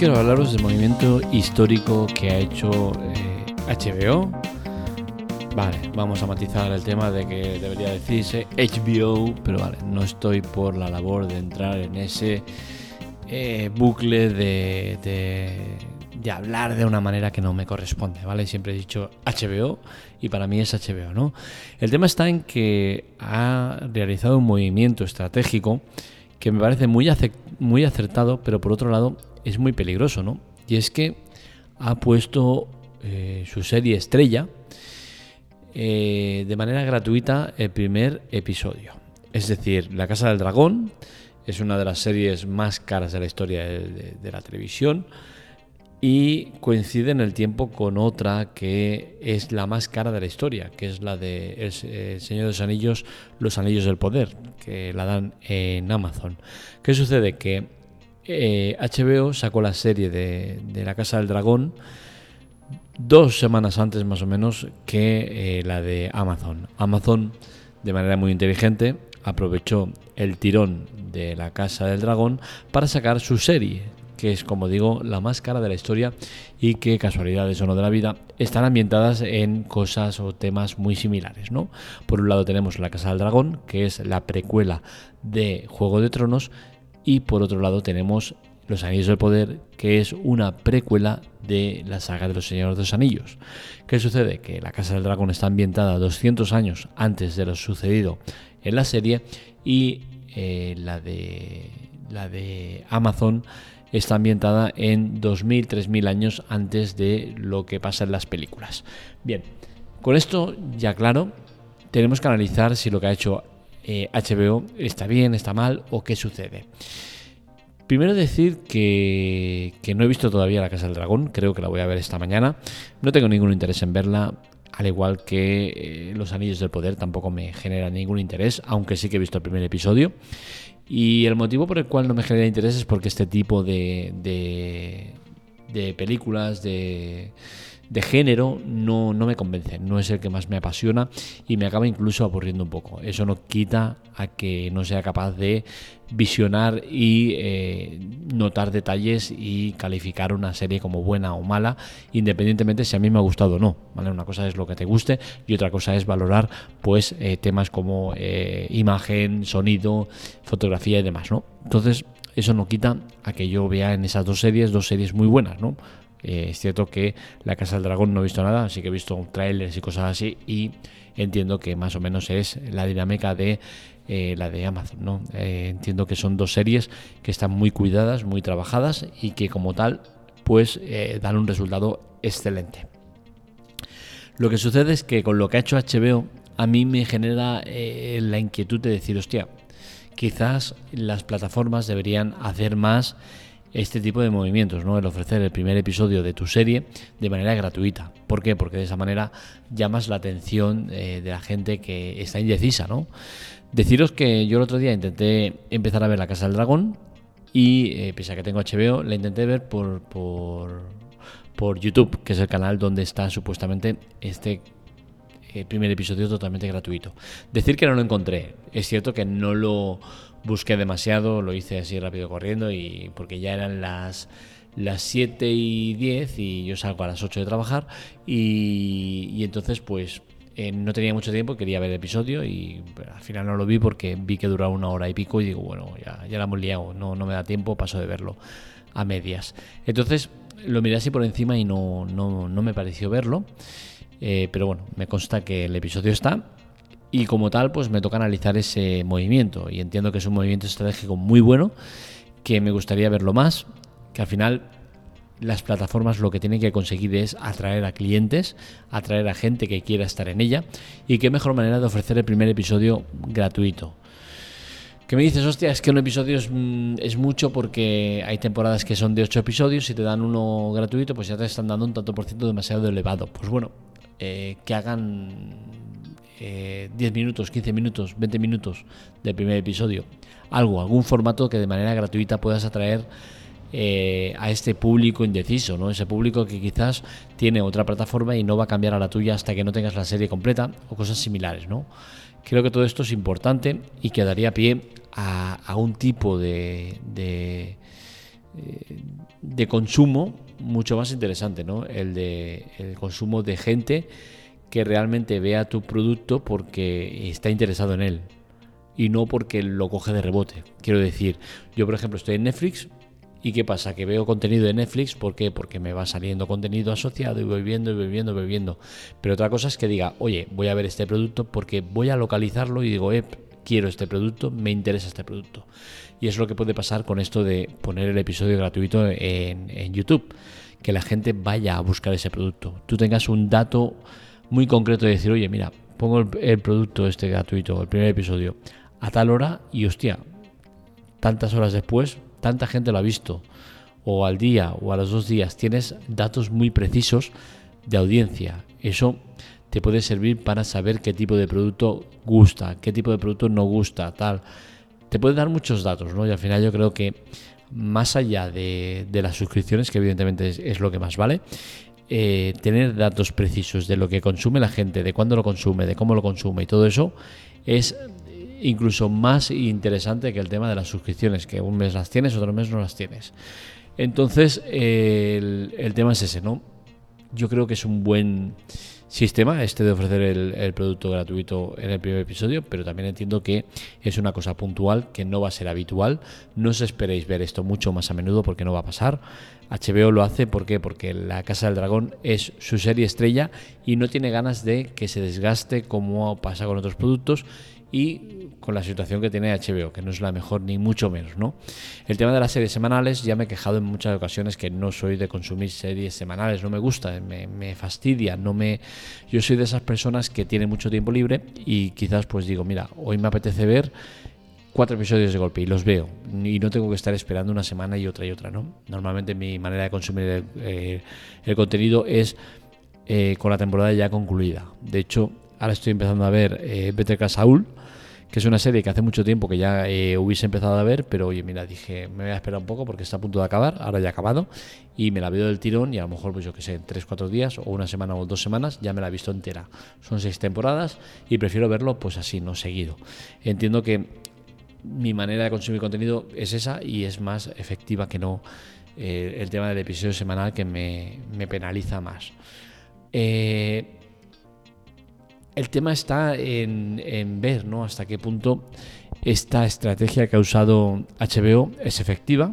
quiero hablaros del movimiento histórico que ha hecho HBO. Vale, vamos a matizar el tema de que debería decirse HBO, pero vale, no estoy por la labor de entrar en ese eh, bucle de, de, hablar de una manera que no me corresponde, ¿vale? Siempre he dicho HBO y para mí es HBO, ¿no? El tema está en que ha realizado un movimiento estratégico que me parece muy, muy acertado, pero por otro lado es muy peligroso, ¿no? Y es que ha puesto eh, su serie estrella eh, de manera gratuita el primer episodio. Es decir, La Casa del Dragón es una de las series más caras de la historia de, la televisión y coincide en el tiempo con otra que es la más cara de la historia, que es la de El, Señor de los Anillos, Los Anillos del Poder, que la dan en Amazon. ¿Qué sucede? Que HBO eh, sacó la serie de, La Casa del Dragón dos semanas antes más o menos que eh, la de Amazon. Amazon, de manera muy inteligente, aprovechó el tirón de la Casa del Dragón para sacar su serie, que es, como digo, la más cara de la historia y que, casualidades o no de la vida, están ambientadas en cosas o temas muy similares. ¿no? Por un lado tenemos La Casa del Dragón, que es la precuela de Juego de Tronos, y por otro lado tenemos Los Anillos del Poder, que es una precuela de la saga de los Señores de los Anillos. ¿Qué sucede? Que la Casa del Dragón está ambientada 200 años antes de lo sucedido en la serie y eh, la, de, la de Amazon está ambientada en 2.000, 3.000 años antes de lo que pasa en las películas. Bien, con esto ya claro, tenemos que analizar si lo que ha hecho HBO eh, está bien, está mal o qué sucede. Primero decir que, no he visto todavía La Casa del Dragón, creo que la voy a ver esta mañana. No tengo ningún interés en verla, al igual que eh, Los Anillos del Poder tampoco me genera ningún interés, aunque sí que he visto el primer episodio. Y el motivo por el cual no me genera interés es porque este tipo de, de películas, de de género no, no me convence, no es el que más me apasiona y me acaba incluso aburriendo un poco. Eso no quita a que no sea capaz de visionar y eh, notar detalles y calificar una serie como buena o mala, independientemente si a mí me ha gustado o no. ¿vale? Una cosa es lo que te guste y otra cosa es valorar pues eh, temas como eh, imagen, sonido, fotografía y demás. ¿no? Entonces, eso no quita a que yo vea en esas dos series dos series muy buenas, ¿no? Eh, es cierto que La Casa del Dragón no he visto nada, así que he visto trailers y cosas así y entiendo que más o menos es la dinámica de eh, la de Amazon. ¿no? Eh, entiendo que son dos series que están muy cuidadas, muy trabajadas y que como tal pues dan un resultado excelente. Lo que sucede es que con lo que ha hecho HBO a mí me genera la inquietud de decir, hostia, quizás las plataformas deberían hacer más este tipo de movimientos, ¿no? El ofrecer el primer episodio de tu serie de manera gratuita. ¿Por qué? Porque de esa manera llamas la atención eh, de la gente que está indecisa, ¿no? Deciros que yo el otro día intenté empezar a ver La Casa del Dragón y, eh, pese a que tengo HBO, la intenté ver por, por, por YouTube, que es el canal donde está supuestamente este primer episodio totalmente gratuito. Decir que no lo encontré. Es cierto que no lo busqué demasiado, lo hice así rápido corriendo y porque ya eran las las 7 y 10 y yo salgo a las 8 de trabajar y, entonces pues eh, no tenía mucho tiempo, quería ver el episodio y al final no lo vi porque vi que duraba una hora y pico y digo, bueno, ya, ya la hemos liado, no, no me da tiempo, paso de verlo a medias. Entonces lo miré así por encima y no, no, no me pareció verlo, eh, pero bueno, me consta que el episodio está y como tal pues me toca analizar ese movimiento y entiendo que es un movimiento estratégico muy bueno que me gustaría verlo más que al final las plataformas lo que tienen que conseguir es atraer a clientes, atraer a gente que quiera estar en ella y qué mejor manera de ofrecer el primer episodio gratuito. Que me dices, hostia, es que un episodio es, mm, es, mucho porque hay temporadas que son de 8 episodios y te dan uno gratuito, pues ya te están dando un tanto por ciento demasiado elevado. Pues bueno, eh, que hagan 10 eh, minutos, 15 minutos, 20 minutos del primer episodio. Algo, algún formato que de manera gratuita puedas atraer eh, a este público indeciso, ¿no? Ese público que quizás tiene otra plataforma y no va a cambiar a la tuya hasta que no tengas la serie completa o cosas similares, ¿no? Creo que todo esto es importante y que daría pie a, un tipo de, eh, de consumo mucho más interesante, ¿no? El de el consumo de gente que realmente vea tu producto porque está interesado en él y no porque lo coge de rebote. Quiero decir, yo por ejemplo estoy en Netflix y ¿qué pasa? Que veo contenido de Netflix, ¿por qué? Porque me va saliendo contenido asociado y voy viendo y voy viendo y voy viendo. Pero otra cosa es que diga, oye, voy a ver este producto porque voy a localizarlo y digo, eh, quiero este producto, me interesa este producto. Y es lo que puede pasar con esto de poner el episodio gratuito en, YouTube, que la gente vaya a buscar ese producto. Tú tengas un dato muy concreto de decir, oye, mira, pongo el, producto este gratuito, el primer episodio, a tal hora y hostia, tantas horas después, tanta gente lo ha visto, o al día o a los dos días, tienes datos muy precisos de audiencia. Eso te puede servir para saber qué tipo de producto gusta, qué tipo de producto no gusta, tal. Te puede dar muchos datos, ¿no? Y al final yo creo que más allá de, las suscripciones, que evidentemente es, lo que más vale, eh, tener datos precisos de lo que consume la gente, de cuándo lo consume, de cómo lo consume y todo eso es incluso más interesante que el tema de las suscripciones, que un mes las tienes, otro mes no las tienes. Entonces, el, el tema es ese, ¿no? Yo creo que es un buen sistema este de ofrecer el, producto gratuito en el primer episodio, pero también entiendo que es una cosa puntual que no va a ser habitual. No os esperéis ver esto mucho más a menudo porque no va a pasar. HBO lo hace ¿por porque La Casa del Dragón es su serie estrella y no tiene ganas de que se desgaste como pasa con otros productos y con la situación que tiene HBO, que no es la mejor ni mucho menos, ¿no? El tema de las series semanales, ya me he quejado en muchas ocasiones que no soy de consumir series semanales, no me gusta, me, fastidia, no me... Yo soy de esas personas que tienen mucho tiempo libre y quizás pues digo, mira, hoy me apetece ver cuatro episodios de golpe y los veo y no tengo que estar esperando una semana y otra y otra, ¿no? Normalmente mi manera de consumir el, eh, contenido es eh, con la temporada ya concluida. De hecho, ahora estoy empezando a ver eh, Better Call Saul, que es una serie que hace mucho tiempo que ya hubiese empezado a ver, pero oye, mira, dije, me voy a esperar un poco porque está a punto de acabar, ahora ya ha acabado, y me la veo del tirón y a lo mejor, pues yo que sé, en 3-4 días o una semana o dos semanas ya me la he visto entera. Son seis temporadas y prefiero verlo pues así, no seguido. Entiendo que mi manera de consumir contenido es esa y es más efectiva que no eh, el tema del episodio semanal que me, me penaliza más. Eh, el tema está en, ver ¿no? hasta qué punto esta estrategia que ha usado HBO es efectiva.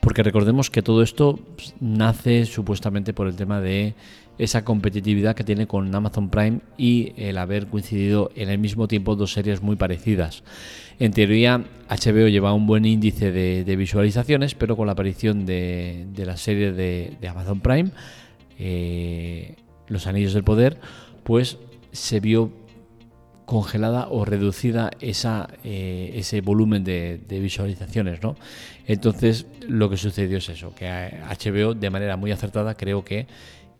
Porque recordemos que todo esto pues, nace supuestamente por el tema de esa competitividad que tiene con Amazon Prime y el haber coincidido en el mismo tiempo dos series muy parecidas. En teoría, HBO lleva un buen índice de, visualizaciones, pero con la aparición de, la serie de, Amazon Prime, eh, Los Anillos del Poder, pues se vio congelada o reducida esa, eh, ese volumen de, visualizaciones, ¿no? Entonces lo que sucedió es eso, que HBO de manera muy acertada creo que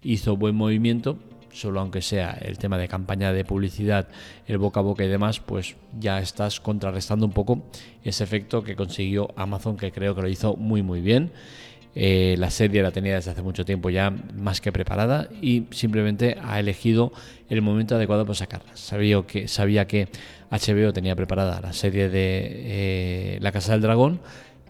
hizo buen movimiento, solo aunque sea el tema de campaña de publicidad, el boca a boca y demás, pues ya estás contrarrestando un poco ese efecto que consiguió Amazon, que creo que lo hizo muy muy bien. Eh, la serie la tenía desde hace mucho tiempo ya más que preparada y simplemente ha elegido el momento adecuado para sacarla. Sabía que, sabía que HBO tenía preparada la serie de eh, La Casa del Dragón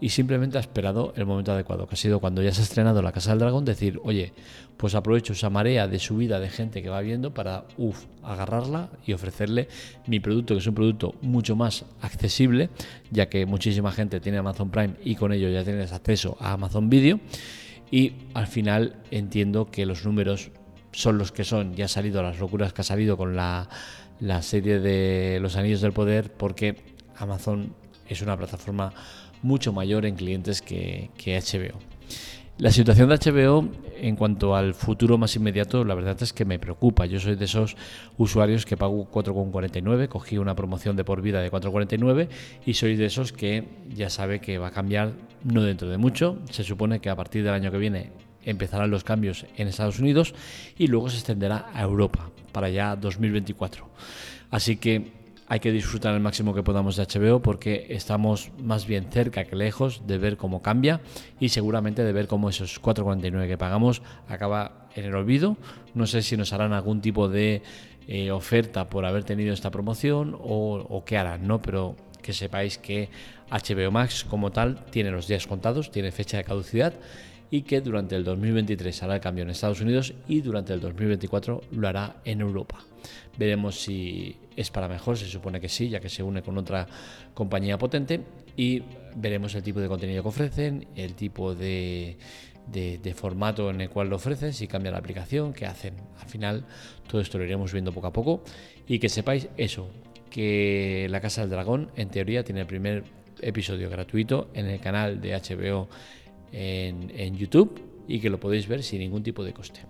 y simplemente ha esperado el momento adecuado, que ha sido cuando ya se ha estrenado La Casa del Dragón, decir, oye, pues aprovecho esa marea de subida de gente que va viendo para, uff, agarrarla y ofrecerle mi producto, que es un producto mucho más accesible, ya que muchísima gente tiene Amazon Prime y con ello ya tienes acceso a Amazon Video. Y al final entiendo que los números son los que son, ya ha salido las locuras que ha salido con la, la serie de Los Anillos del Poder, porque Amazon es una plataforma mucho mayor en clientes que, HBO. La situación de HBO en cuanto al futuro más inmediato, la verdad es que me preocupa. Yo soy de esos usuarios que pago 4,49, cogí una promoción de por vida de 4,49 y soy de esos que ya sabe que va a cambiar no dentro de mucho. Se supone que a partir del año que viene empezarán los cambios en Estados Unidos y luego se extenderá a Europa para ya 2024. Así que hay que disfrutar al máximo que podamos de HBO porque estamos más bien cerca que lejos de ver cómo cambia y seguramente de ver cómo esos 4,49 que pagamos acaba en el olvido. No sé si nos harán algún tipo de eh, oferta por haber tenido esta promoción o, qué harán, ¿no? Pero que sepáis que HBO Max como tal tiene los días contados, tiene fecha de caducidad y que durante el 2023 hará el cambio en Estados Unidos y durante el 2024 lo hará en Europa. Veremos si es para mejor, se supone que sí, ya que se une con otra compañía potente y veremos el tipo de contenido que ofrecen, el tipo de, formato en el cual lo ofrecen, si cambia la aplicación, qué hacen. Al final todo esto lo iremos viendo poco a poco y que sepáis eso, que La Casa del Dragón en teoría tiene el primer episodio gratuito en el canal de HBO en, YouTube y que lo podéis ver sin ningún tipo de coste.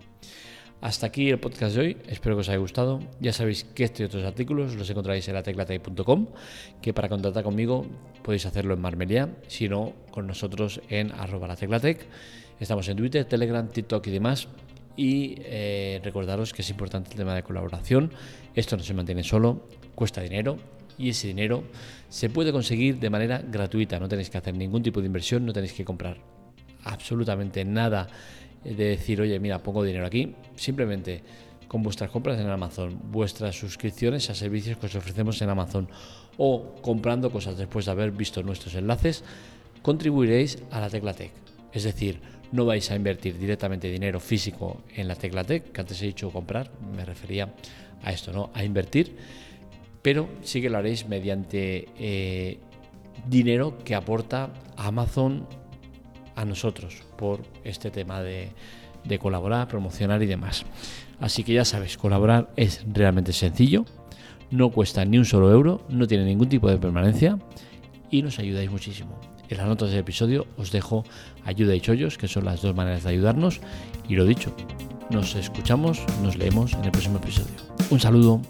Hasta aquí el podcast de hoy, espero que os haya gustado. Ya sabéis que este y otros artículos los encontraréis en la teclatec.com, que para contactar conmigo podéis hacerlo en Marmelia, si no con nosotros en arroba la teclatec. Estamos en Twitter, Telegram, TikTok y demás. Y eh, recordaros que es importante el tema de colaboración. Esto no se mantiene solo, cuesta dinero y ese dinero se puede conseguir de manera gratuita. No tenéis que hacer ningún tipo de inversión, no tenéis que comprar absolutamente nada de decir, oye, mira, pongo dinero aquí. Simplemente con vuestras compras en Amazon, vuestras suscripciones a servicios que os ofrecemos en Amazon o comprando cosas después de haber visto nuestros enlaces, contribuiréis a la Teclatec. Es decir, no vais a invertir directamente dinero físico en la Teclatec, que antes he dicho comprar, me refería a esto, ¿no? A invertir, pero sí que lo haréis mediante eh, dinero que aporta Amazon a nosotros por este tema de, colaborar, promocionar y demás. Así que ya sabes, colaborar es realmente sencillo, no cuesta ni un solo euro, no tiene ningún tipo de permanencia y nos ayudáis muchísimo. En las notas del episodio os dejo ayuda y chollos, que son las dos maneras de ayudarnos. Y lo dicho, nos escuchamos, nos leemos en el próximo episodio. Un saludo.